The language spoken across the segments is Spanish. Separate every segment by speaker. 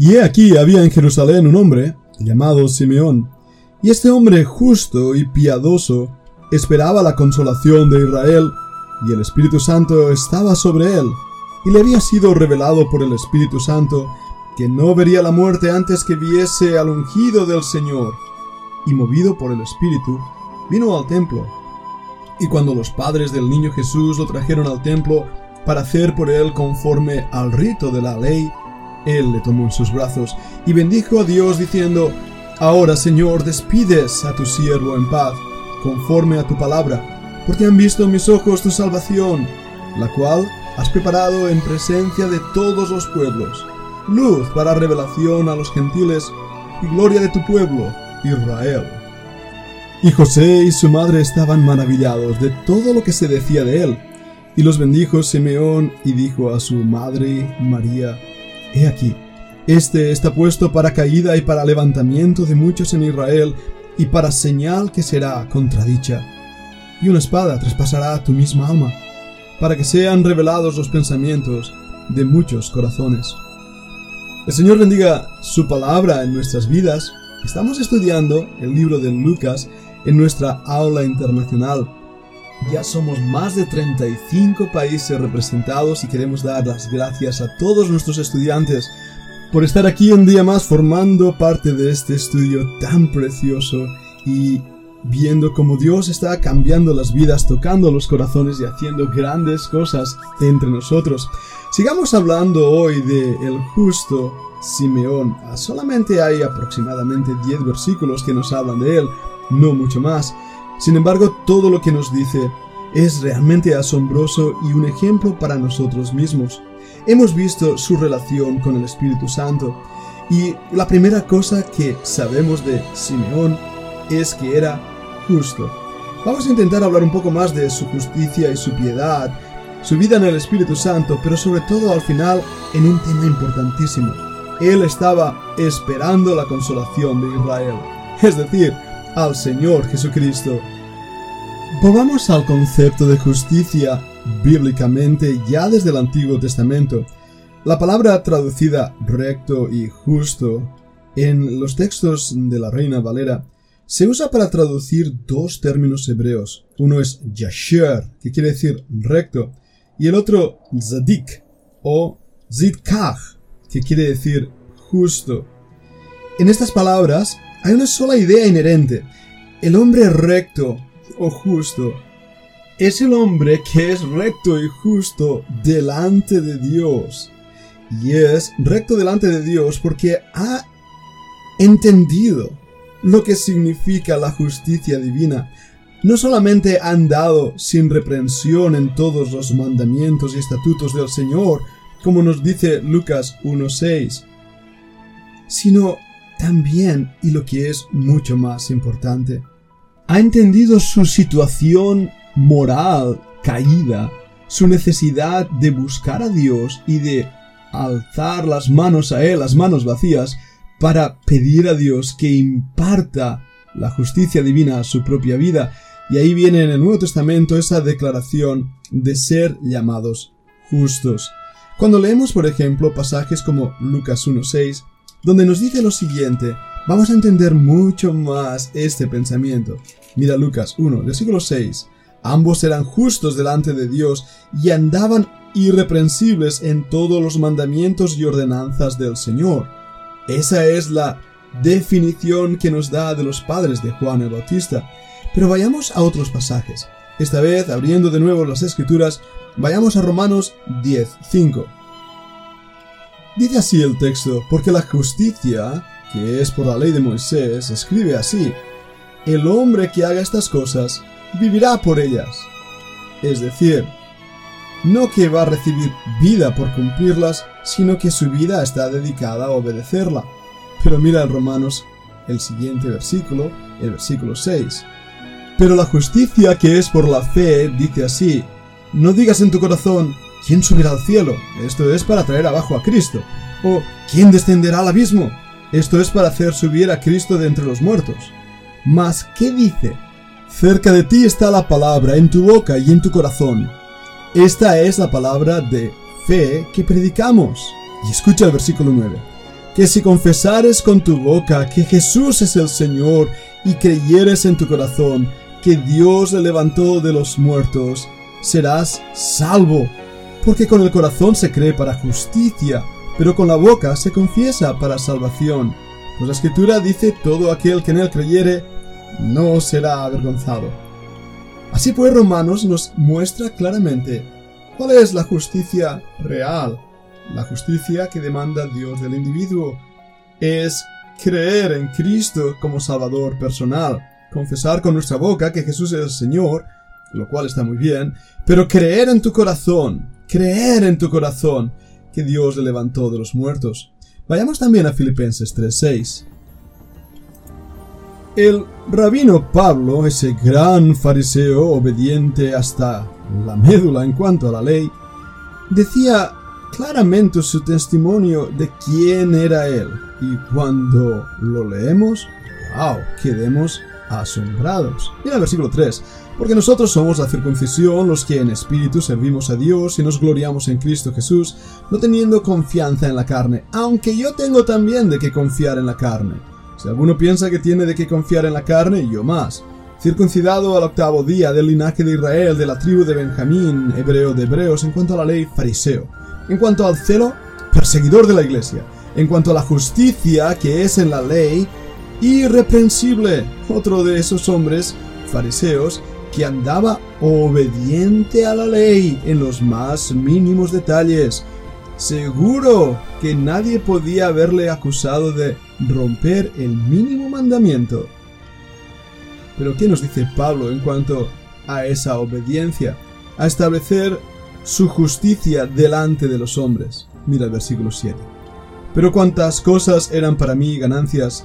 Speaker 1: Y he aquí había en Jerusalén un hombre, llamado Simeón, y este hombre justo y piadoso esperaba la consolación de Israel, y el Espíritu Santo estaba sobre él, y le había sido revelado por el Espíritu Santo que no vería la muerte antes que viese al ungido del Señor. Y movido por el Espíritu, vino al templo. Y cuando los padres del niño Jesús lo trajeron al templo para hacer por él conforme al rito de la ley, él le tomó en sus brazos y bendijo a Dios diciendo, Ahora Señor, despides a tu siervo en paz, conforme a tu palabra, porque han visto mis ojos tu salvación, la cual has preparado en presencia de todos los pueblos, luz para revelación a los gentiles y gloria de tu pueblo, Israel. Y José y su madre estaban maravillados de todo lo que se decía de él, y los bendijo Simeón y dijo a su madre María, He aquí, este está puesto para caída y para levantamiento de muchos en Israel, y para señal que será contradicha. Y una espada traspasará tu misma alma, para que sean revelados los pensamientos de muchos corazones. El Señor bendiga su palabra en nuestras vidas. Estamos estudiando el libro de Lucas en nuestra aula internacional. Ya somos más de 35 países representados y queremos dar las gracias a todos nuestros estudiantes por estar aquí un día más formando parte de este estudio tan precioso y viendo cómo Dios está cambiando las vidas, tocando los corazones y haciendo grandes cosas entre nosotros. Sigamos hablando hoy de el justo Simeón. Solamente hay aproximadamente 10 versículos que nos hablan de él, no mucho más. Sin embargo, todo lo que nos dice es realmente asombroso y un ejemplo para nosotros mismos. Hemos visto su relación con el Espíritu Santo y la primera cosa que sabemos de Simeón es que era justo. Vamos a intentar hablar un poco más de su justicia y su piedad, su vida en el Espíritu Santo, pero sobre todo al final en un tema importantísimo. Él estaba esperando la consolación de Israel, es decir, al Señor Jesucristo. Volvamos al concepto de justicia bíblicamente ya desde el Antiguo Testamento. La palabra traducida recto y justo en los textos de la Reina Valera se usa para traducir dos términos hebreos. Uno es yasher, que quiere decir recto, y el otro zadik o zidkach, que quiere decir justo. En estas palabras hay una sola idea inherente. El hombre recto o justo es el hombre que es recto y justo delante de Dios. Y es recto delante de Dios porque ha entendido lo que significa la justicia divina. No solamente han dado sin reprensión en todos los mandamientos y estatutos del Señor, como nos dice Lucas 1.6, sino también, y lo que es mucho más importante, ha entendido su situación moral caída, su necesidad de buscar a Dios y de alzar las manos a Él, las manos vacías, para pedir a Dios que imparta la justicia divina a su propia vida. Y ahí viene en el Nuevo Testamento esa declaración de ser llamados justos. Cuando leemos, por ejemplo, pasajes como Lucas 1.6, donde nos dice lo siguiente, vamos a entender mucho más este pensamiento. Mira Lucas 1, versículo 6. Ambos eran justos delante de Dios y andaban irreprensibles en todos los mandamientos y ordenanzas del Señor esa es la definición que nos da de los padres de Juan el Bautista. Pero vayamos a otros pasajes. Esta vez, abriendo de nuevo las escrituras, vayamos a Romanos 10.5. Dice así el texto, porque la justicia, que es por la ley de Moisés, escribe así, el hombre que haga estas cosas vivirá por ellas. Es decir, no que va a recibir vida por cumplirlas, sino que su vida está dedicada a obedecerla. Pero mira en Romanos el siguiente versículo, el versículo 6. Pero la justicia que es por la fe dice así, no digas en tu corazón, ¿quién subirá al cielo? Esto es para traer abajo a Cristo. O ¿quién descenderá al abismo? Esto es para hacer subir a Cristo de entre los muertos. Mas, ¿qué dice? Cerca de ti está la palabra, en tu boca y en tu corazón. Esta es la palabra de fe que predicamos. Y escucha el versículo 9. que si confesares con tu boca que Jesús es el Señor y creyeres en tu corazón que Dios le levantó de los muertos, serás salvo. Porque con el corazón se cree para justicia, pero con la boca se confiesa para salvación. Pues la escritura dice todo aquel que en él creyere no será avergonzado. Así pues Romanos nos muestra claramente cuál es la justicia real. La justicia que demanda Dios del individuo es creer en Cristo como Salvador personal, confesar con nuestra boca que Jesús es el Señor, lo cual está muy bien, pero creer en tu corazón, creer en tu corazón que Dios le levantó de los muertos. Vayamos también a Filipenses 3:6. El rabino Pablo, ese gran fariseo obediente hasta la médula en cuanto a la ley, decía claramente su testimonio de quién era él. Y cuando lo leemos, wow, quedemos asombrados. Mira el versículo 3. Porque nosotros somos la circuncisión, los que en espíritu servimos a Dios y nos gloriamos en Cristo Jesús, no teniendo confianza en la carne, aunque yo tengo también de qué confiar en la carne. Si alguno piensa que tiene de qué confiar en la carne, yo más. Circuncidado al octavo día del linaje de Israel, de la tribu de Benjamín, hebreo de hebreos, en cuanto a la ley, fariseo. En cuanto al celo, perseguidor de la iglesia. En cuanto a la justicia que es en la ley, irreprensible. Otro de esos hombres, fariseos, que andaba obediente a la ley en los más mínimos detalles. Seguro que nadie podía haberle acusado de romper el mínimo mandamiento. Pero ¿qué nos dice Pablo en cuanto a esa obediencia? A establecer su justicia delante de los hombres. Mira el versículo 7. Pero cuantas cosas eran para mí ganancias,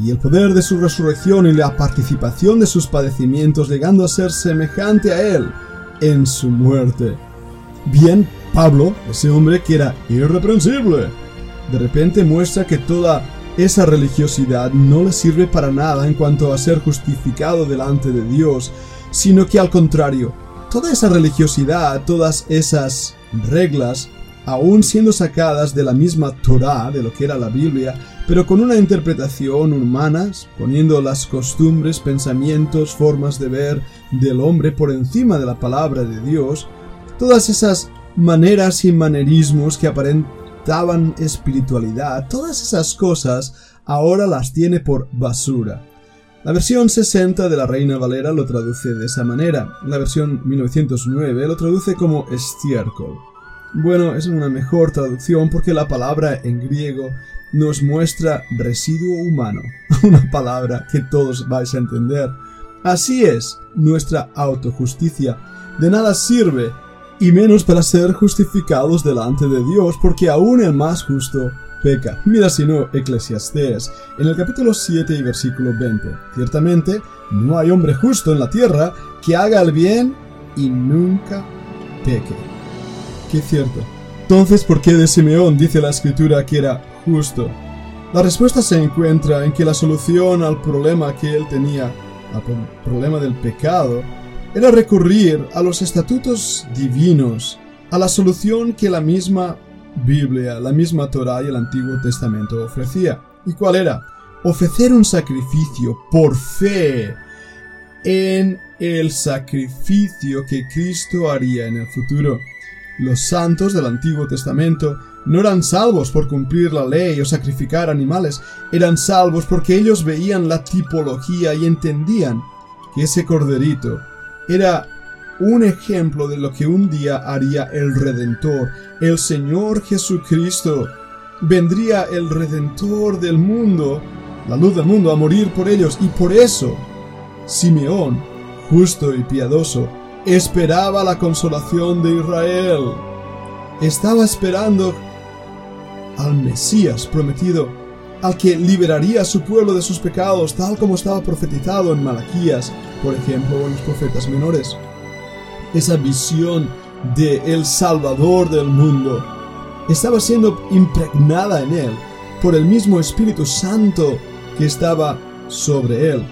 Speaker 1: y el poder de su resurrección y la participación de sus padecimientos, llegando a ser semejante a Él en su muerte. Bien, Pablo, ese hombre que era irreprensible, de repente muestra que toda esa religiosidad no le sirve para nada en cuanto a ser justificado delante de Dios, sino que al contrario, toda esa religiosidad, todas esas reglas, aún siendo sacadas de la misma Torah, de lo que era la Biblia, pero con una interpretación humana, poniendo las costumbres, pensamientos, formas de ver del hombre por encima de la palabra de Dios, todas esas maneras y manerismos que aparentaban espiritualidad, todas esas cosas ahora las tiene por basura. La versión 60 de la Reina Valera lo traduce de esa manera. La versión 1909 lo traduce como estiércol. Bueno, es una mejor traducción porque la palabra en griego nos muestra residuo humano, una palabra que todos vais a entender. Así es nuestra autojusticia. De nada sirve, y menos para ser justificados delante de Dios, porque aún el más justo peca. Mira si no Eclesiastés, en el capítulo 7 y versículo 20. Ciertamente, no hay hombre justo en la tierra que haga el bien y nunca peque. Qué cierto. Entonces, ¿por qué de Simeón dice la escritura que era justo? La respuesta se encuentra en que la solución al problema que él tenía, al problema del pecado, era recurrir a los estatutos divinos, a la solución que la misma Biblia, la misma Torah y el Antiguo Testamento ofrecía. ¿Y cuál era? Ofrecer un sacrificio por fe en el sacrificio que Cristo haría en el futuro. Los santos del Antiguo Testamento no eran salvos por cumplir la ley o sacrificar animales, eran salvos porque ellos veían la tipología y entendían que ese corderito era un ejemplo de lo que un día haría el Redentor, el Señor Jesucristo. Vendría el Redentor del mundo, la luz del mundo, a morir por ellos, y por eso Simeón, justo y piadoso, esperaba la consolación de Israel. Estaba esperando al Mesías prometido al que liberaría a su pueblo de sus pecados, tal como estaba profetizado en Malaquías, por ejemplo, o en los profetas menores. Esa visión de el Salvador del mundo estaba siendo impregnada en él por el mismo Espíritu Santo que estaba sobre él.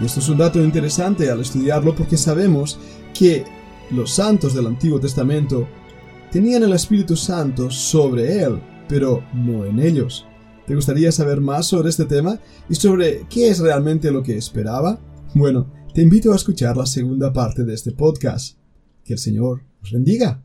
Speaker 1: Y esto es un dato interesante al estudiarlo porque sabemos que los santos del Antiguo Testamento tenían el Espíritu Santo sobre él, pero no en ellos. ¿Te gustaría saber más sobre este tema y sobre qué es realmente lo que esperaba? Bueno, te invito a escuchar la segunda parte de este podcast. Que el Señor os bendiga.